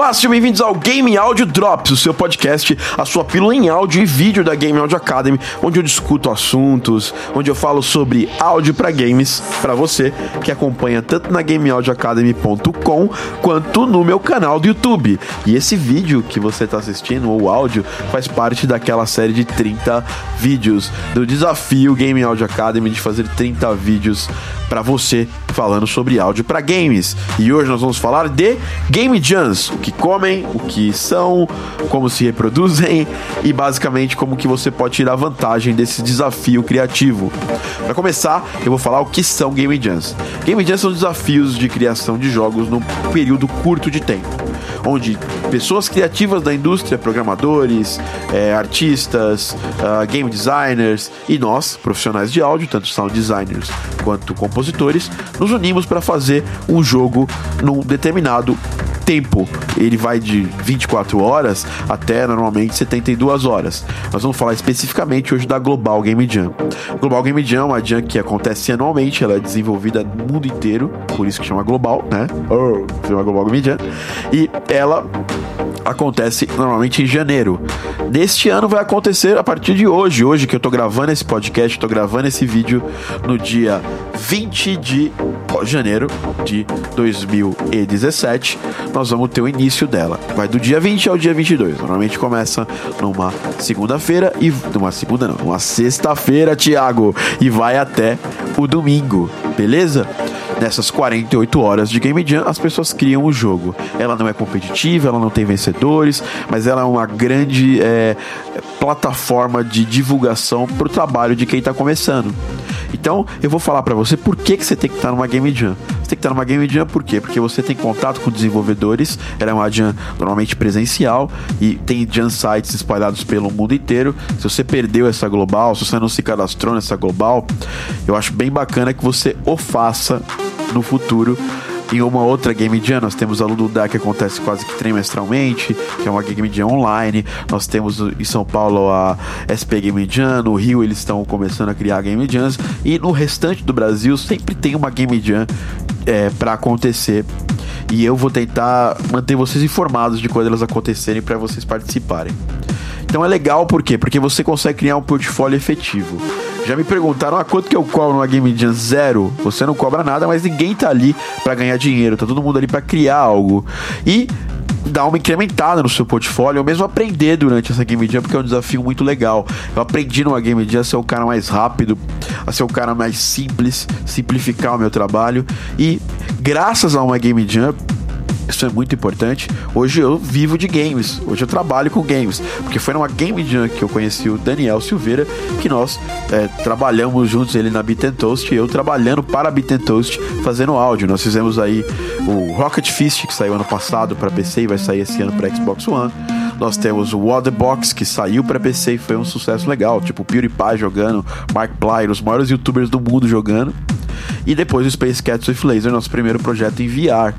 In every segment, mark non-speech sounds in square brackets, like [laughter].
Olá, sejam bem-vindos ao Game Audio Drops, o seu podcast, a sua pílula em áudio e vídeo da Game Audio Academy, onde eu discuto assuntos, onde eu falo sobre áudio para games, para você que acompanha tanto na gameaudioacademy.com quanto no meu canal do YouTube. E esse vídeo que você está assistindo, ou áudio, faz parte daquela série de 30 vídeos do desafio Game Audio Academy de fazer 30 vídeos para você falando sobre áudio para games. E hoje nós vamos falar de Game Jams, o que comem, o que são, como se reproduzem [laughs] e basicamente como que você pode tirar vantagem desse desafio criativo. Para começar, eu vou falar o que são Game Jams. Game Jams são desafios de criação de jogos num período curto de tempo onde pessoas criativas da indústria, programadores, é, artistas, uh, game designers e nós, profissionais de áudio, tanto sound designers quanto compositores, nos unimos para fazer um jogo num determinado tempo. Ele vai de 24 horas até normalmente 72 horas. Nós vamos falar especificamente hoje da Global Game Jam. Global Game Jam é uma jam que acontece anualmente, ela é desenvolvida no mundo inteiro, por isso que chama Global, né? Oh, chama Global Game Jam. E ela acontece normalmente em janeiro. Neste ano vai acontecer a partir de hoje. Hoje que eu tô gravando esse podcast, tô gravando esse vídeo no dia 20 de janeiro de 2017. Nós vamos ter o início dela. Vai do dia 20 ao dia 22. Normalmente começa numa segunda-feira e numa segunda não, uma sexta-feira, Thiago, e vai até o domingo. Beleza? Nessas 48 horas de Game Jam, as pessoas criam o jogo. Ela não é competitiva, ela não tem vencedores, mas ela é uma grande é, plataforma de divulgação para o trabalho de quem está começando. Então, eu vou falar para você por que, que você tem que estar numa Game Jam. Você tem que estar numa Game Jam por quê? Porque você tem contato com desenvolvedores, ela é uma Jam normalmente presencial e tem Jam sites espalhados pelo mundo inteiro. Se você perdeu essa global, se você não se cadastrou nessa global, eu acho bem bacana que você o faça no futuro em uma outra Game Jam, nós temos a Lududá que acontece quase que trimestralmente, que é uma Game Jam online. Nós temos em São Paulo a SP Game Jam, no Rio eles estão começando a criar Game Jams e no restante do Brasil sempre tem uma Game Jam é, para acontecer. E eu vou tentar manter vocês informados de quando elas acontecerem para vocês participarem. Então é legal por quê? Porque você consegue criar um portfólio efetivo. Já me perguntaram, ah, quanto que eu cobro numa Game Jam? Zero. Você não cobra nada, mas ninguém tá ali para ganhar dinheiro. Tá todo mundo ali para criar algo. E dar uma incrementada no seu portfólio, ou mesmo aprender durante essa Game Jam, porque é um desafio muito legal. Eu aprendi numa Game Jam a ser o cara mais rápido, a ser o cara mais simples, simplificar o meu trabalho. E graças a uma Game Jam, isso é muito importante. Hoje eu vivo de games, hoje eu trabalho com games, porque foi numa Game Jam que eu conheci o Daniel Silveira, que nós é, trabalhamos juntos, ele na Beat Toast e eu trabalhando para a Beat Toast fazendo áudio. Nós fizemos aí o Rocket Fist, que saiu ano passado para PC e vai sair esse ano para Xbox One. Nós temos o Waterbox, que saiu para PC e foi um sucesso legal, tipo PewDiePie jogando, Mark Plyer, os maiores youtubers do mundo jogando e depois o Space Cats with Laser, nosso primeiro projeto em VR.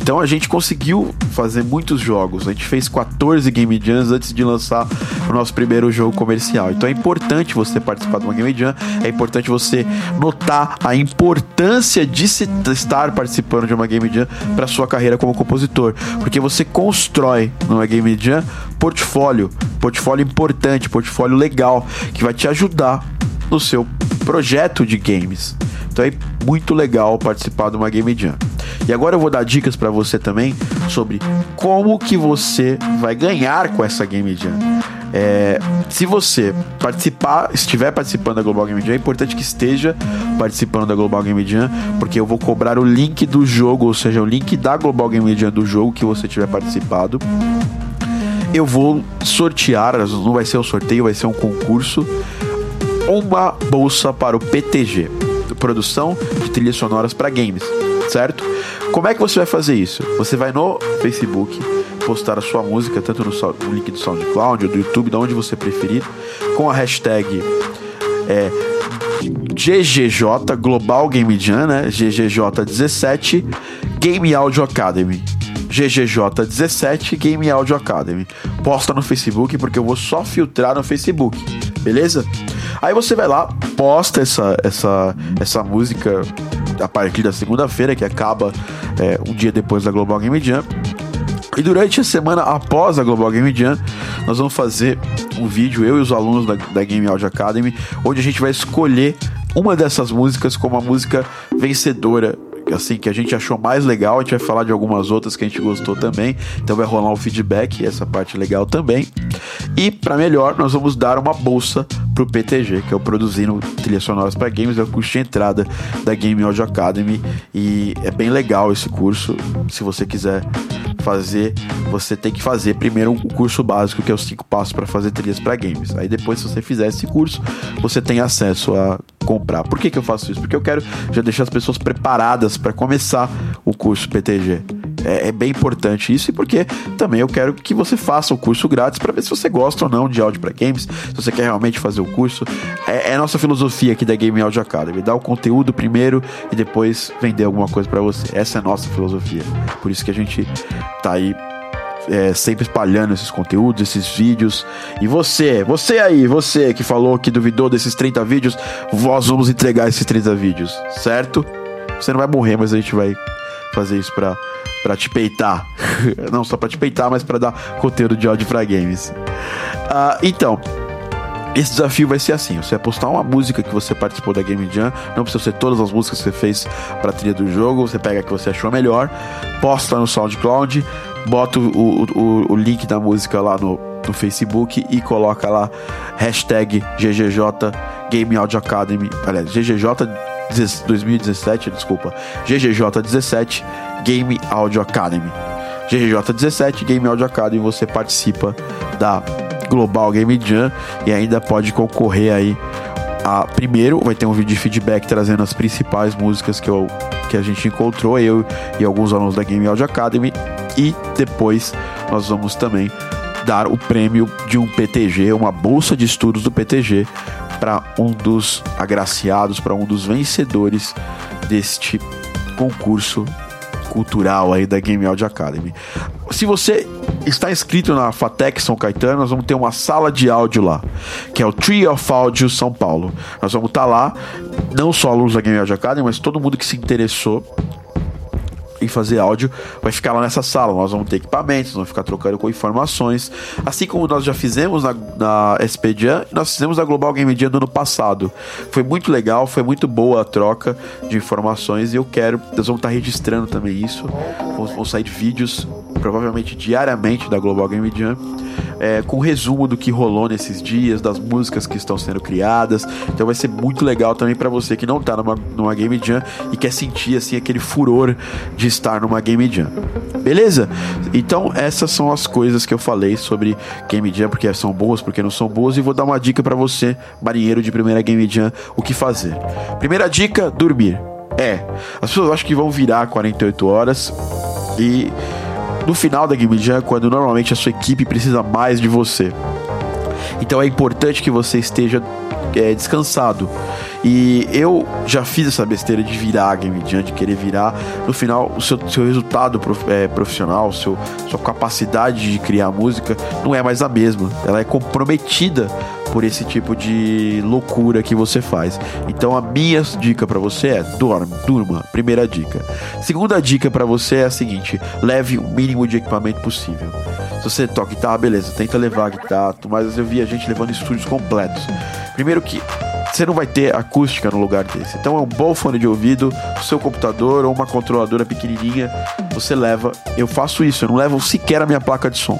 Então a gente conseguiu fazer muitos jogos. A gente fez 14 Game Jams antes de lançar o nosso primeiro jogo comercial. Então é importante você participar de uma Game Jam, é importante você notar a importância de se estar participando de uma Game Jam para sua carreira como compositor, porque você constrói numa Game Jam portfólio, portfólio importante, portfólio legal que vai te ajudar no seu projeto de games. Então é muito legal participar de uma Game Jam. E agora eu vou dar dicas para você também sobre como que você vai ganhar com essa Game Jam. É, se você participar, estiver participando da Global Game Jam, é importante que esteja participando da Global Game Jam, porque eu vou cobrar o link do jogo, ou seja, o link da Global Game Jam do jogo que você tiver participado. Eu vou sortear, não vai ser um sorteio, vai ser um concurso, uma bolsa para o PTG produção de trilhas sonoras para games, certo? Como é que você vai fazer isso? Você vai no Facebook postar a sua música, tanto no, no link do SoundCloud ou do YouTube, de onde você preferir, com a hashtag é, GGJ Global Game Jam, né? GGJ17 Game Audio Academy. GGJ17 Game Audio Academy. Posta no Facebook porque eu vou só filtrar no Facebook, beleza? Aí você vai lá, posta essa, essa, essa música a partir da segunda-feira, que acaba é, um dia depois da Global Game Jam. E durante a semana após a Global Game Jam, nós vamos fazer um vídeo, eu e os alunos da, da Game Audio Academy, onde a gente vai escolher uma dessas músicas como a música vencedora assim que a gente achou mais legal. A gente vai falar de algumas outras que a gente gostou também. Então vai rolar um feedback, essa parte legal também. E para melhor, nós vamos dar uma bolsa pro PTG, que é o Produzindo Trilhas Sonoras para Games, é o curso de entrada da Game Audio Academy e é bem legal esse curso. Se você quiser fazer, você tem que fazer primeiro um curso básico, que é os cinco passos para fazer trilhas para games. Aí depois, se você fizer esse curso, você tem acesso a comprar. Por que, que eu faço isso? Porque eu quero já deixar as pessoas preparadas para começar o curso PTG. É, é, bem importante isso e porque também eu quero que você faça o curso grátis para ver se você gosta ou não de áudio para games, se você quer realmente fazer o curso. É, é nossa filosofia aqui da Game Audio Academy, dar o conteúdo primeiro e depois vender alguma coisa para você. Essa é a nossa filosofia. Por isso que a gente tá aí é, sempre espalhando esses conteúdos, esses vídeos. E você, você aí, você que falou que duvidou desses 30 vídeos, nós vamos entregar esses 30 vídeos, certo? Você não vai morrer, mas a gente vai fazer isso pra, pra te peitar. [laughs] não só pra te peitar, mas pra dar conteúdo de áudio pra games. Uh, então, esse desafio vai ser assim: você vai postar uma música que você participou da Game Jam, não precisa ser todas as músicas que você fez pra trilha do jogo, você pega a que você achou melhor, posta no SoundCloud, bota o, o, o link da música lá no, no Facebook e coloca lá hashtag GGJ Game Audio Academy, aliás, GGJ 2017, desculpa, GGJ17 Game Audio Academy. GGJ17 Game Audio Academy, você participa da Global Game Jam e ainda pode concorrer aí a primeiro. Vai ter um vídeo de feedback trazendo as principais músicas que, eu, que a gente encontrou, eu e alguns alunos da Game Audio Academy. E depois nós vamos também dar o prêmio de um PTG, uma bolsa de estudos do PTG para um dos agraciados, para um dos vencedores deste concurso cultural aí da Game Audio Academy. Se você está inscrito na Fatec São Caetano, nós vamos ter uma sala de áudio lá, que é o Tree of Audio São Paulo. Nós vamos estar lá, não só alunos da Game Audio Academy, mas todo mundo que se interessou em fazer áudio vai ficar lá nessa sala. Nós vamos ter equipamentos, vamos ficar trocando com informações. Assim como nós já fizemos na, na SPJam, nós fizemos na Global Game Jam no ano passado. Foi muito legal, foi muito boa a troca de informações e eu quero, nós vamos estar registrando também isso. Vão, vão sair vídeos, provavelmente diariamente, da Global Game Jam é, com resumo do que rolou nesses dias, das músicas que estão sendo criadas. Então vai ser muito legal também para você que não tá numa, numa Game Jam e quer sentir assim aquele furor de estar numa Game Jam. Beleza? Então essas são as coisas que eu falei sobre Game Jam, porque são boas, porque não são boas, e vou dar uma dica para você, marinheiro de primeira Game Jam, o que fazer. Primeira dica: dormir. É, as pessoas acham que vão virar 48 horas e no final da Game Jam, quando normalmente a sua equipe precisa mais de você. Então é importante que você esteja é, descansado. E eu já fiz essa besteira de virar Game Jam, de querer virar. No final, o seu, seu resultado prof, é, profissional, seu, sua capacidade de criar música não é mais a mesma. Ela é comprometida por esse tipo de loucura que você faz. Então a minha dica para você é dorme, durma. Primeira dica. Segunda dica para você é a seguinte: leve o mínimo de equipamento possível. Se você toca guitarra, beleza, tenta levar a guitarra, mas eu vi a gente levando estúdios completos. Primeiro que você não vai ter acústica no lugar desse. Então é um bom fone de ouvido, seu computador ou uma controladora pequenininha, você leva. Eu faço isso, eu não levo sequer a minha placa de som.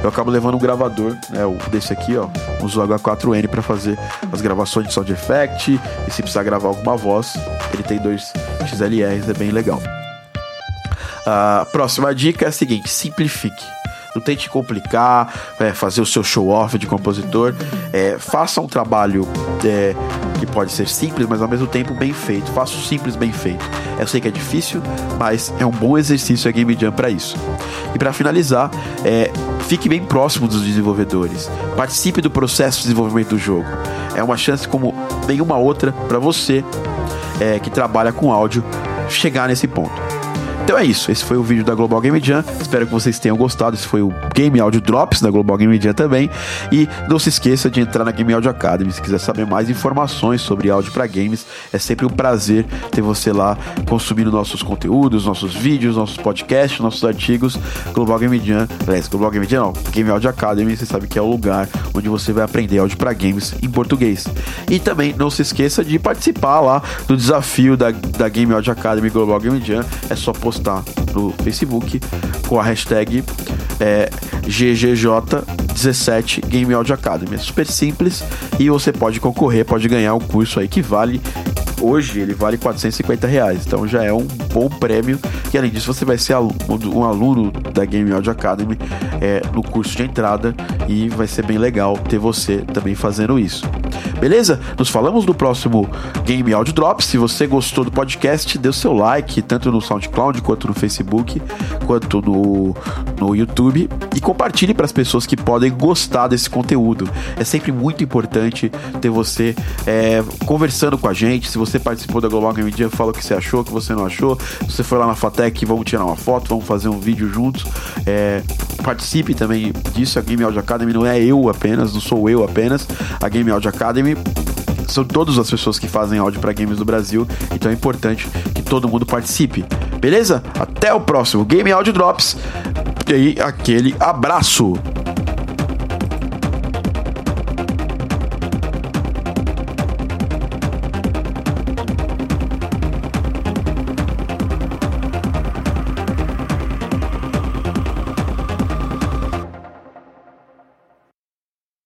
Eu acabo levando um gravador, né, desse aqui, ó, um Zoom H4n para fazer as gravações de sound effect e se precisar gravar alguma voz, ele tem dois XLRs, é bem legal. A próxima dica é a seguinte: simplifique. Não tente complicar, é, fazer o seu show-off de compositor. É, faça um trabalho é, que pode ser simples, mas ao mesmo tempo bem feito. Faça o simples bem feito. Eu sei que é difícil, mas é um bom exercício a Game Jam para isso. E para finalizar, é, fique bem próximo dos desenvolvedores. Participe do processo de desenvolvimento do jogo. É uma chance como nenhuma outra para você é, que trabalha com áudio chegar nesse ponto. Então é isso. Esse foi o vídeo da Global Game Jam. Espero que vocês tenham gostado. Esse foi o Game Audio Drops na Global Game Media também. E não se esqueça de entrar na Game Audio Academy se quiser saber mais informações sobre áudio para games. É sempre um prazer ter você lá consumindo nossos conteúdos, nossos vídeos, nossos podcasts, nossos artigos. Global Game Media, aliás, Global Game Media não, Game Audio Academy, você sabe que é o lugar onde você vai aprender áudio para games em português. E também não se esqueça de participar lá do desafio da, da Game Audio Academy Global Game Jam. É só postar no Facebook com a hashtag é, GGJ17 Game Audio Academy. É super simples e você pode concorrer, pode ganhar um curso aí que vale hoje ele vale 450 reais, então já é um bom prêmio. E além disso, você vai ser um aluno da Game Audio Academy é, no curso de entrada e vai ser bem legal ter você também fazendo isso. Beleza? Nos falamos no próximo Game Audio Drops. Se você gostou do podcast, dê o seu like, tanto no SoundCloud, quanto no Facebook, quanto no, no YouTube. E compartilhe para as pessoas que podem gostar desse conteúdo. É sempre muito importante ter você é, conversando com a gente. Se você participou da Global Game Jam, fala o que você achou, o que você não achou. Se você foi lá na Fatec, vamos tirar uma foto, vamos fazer um vídeo juntos. É, participe também disso. A Game Audio Academy não é eu apenas, não sou eu apenas. A Game Audio Academy são todas as pessoas que fazem áudio para games do Brasil, então é importante que todo mundo participe. Beleza? Até o próximo Game Audio Drops. E aí, aquele abraço.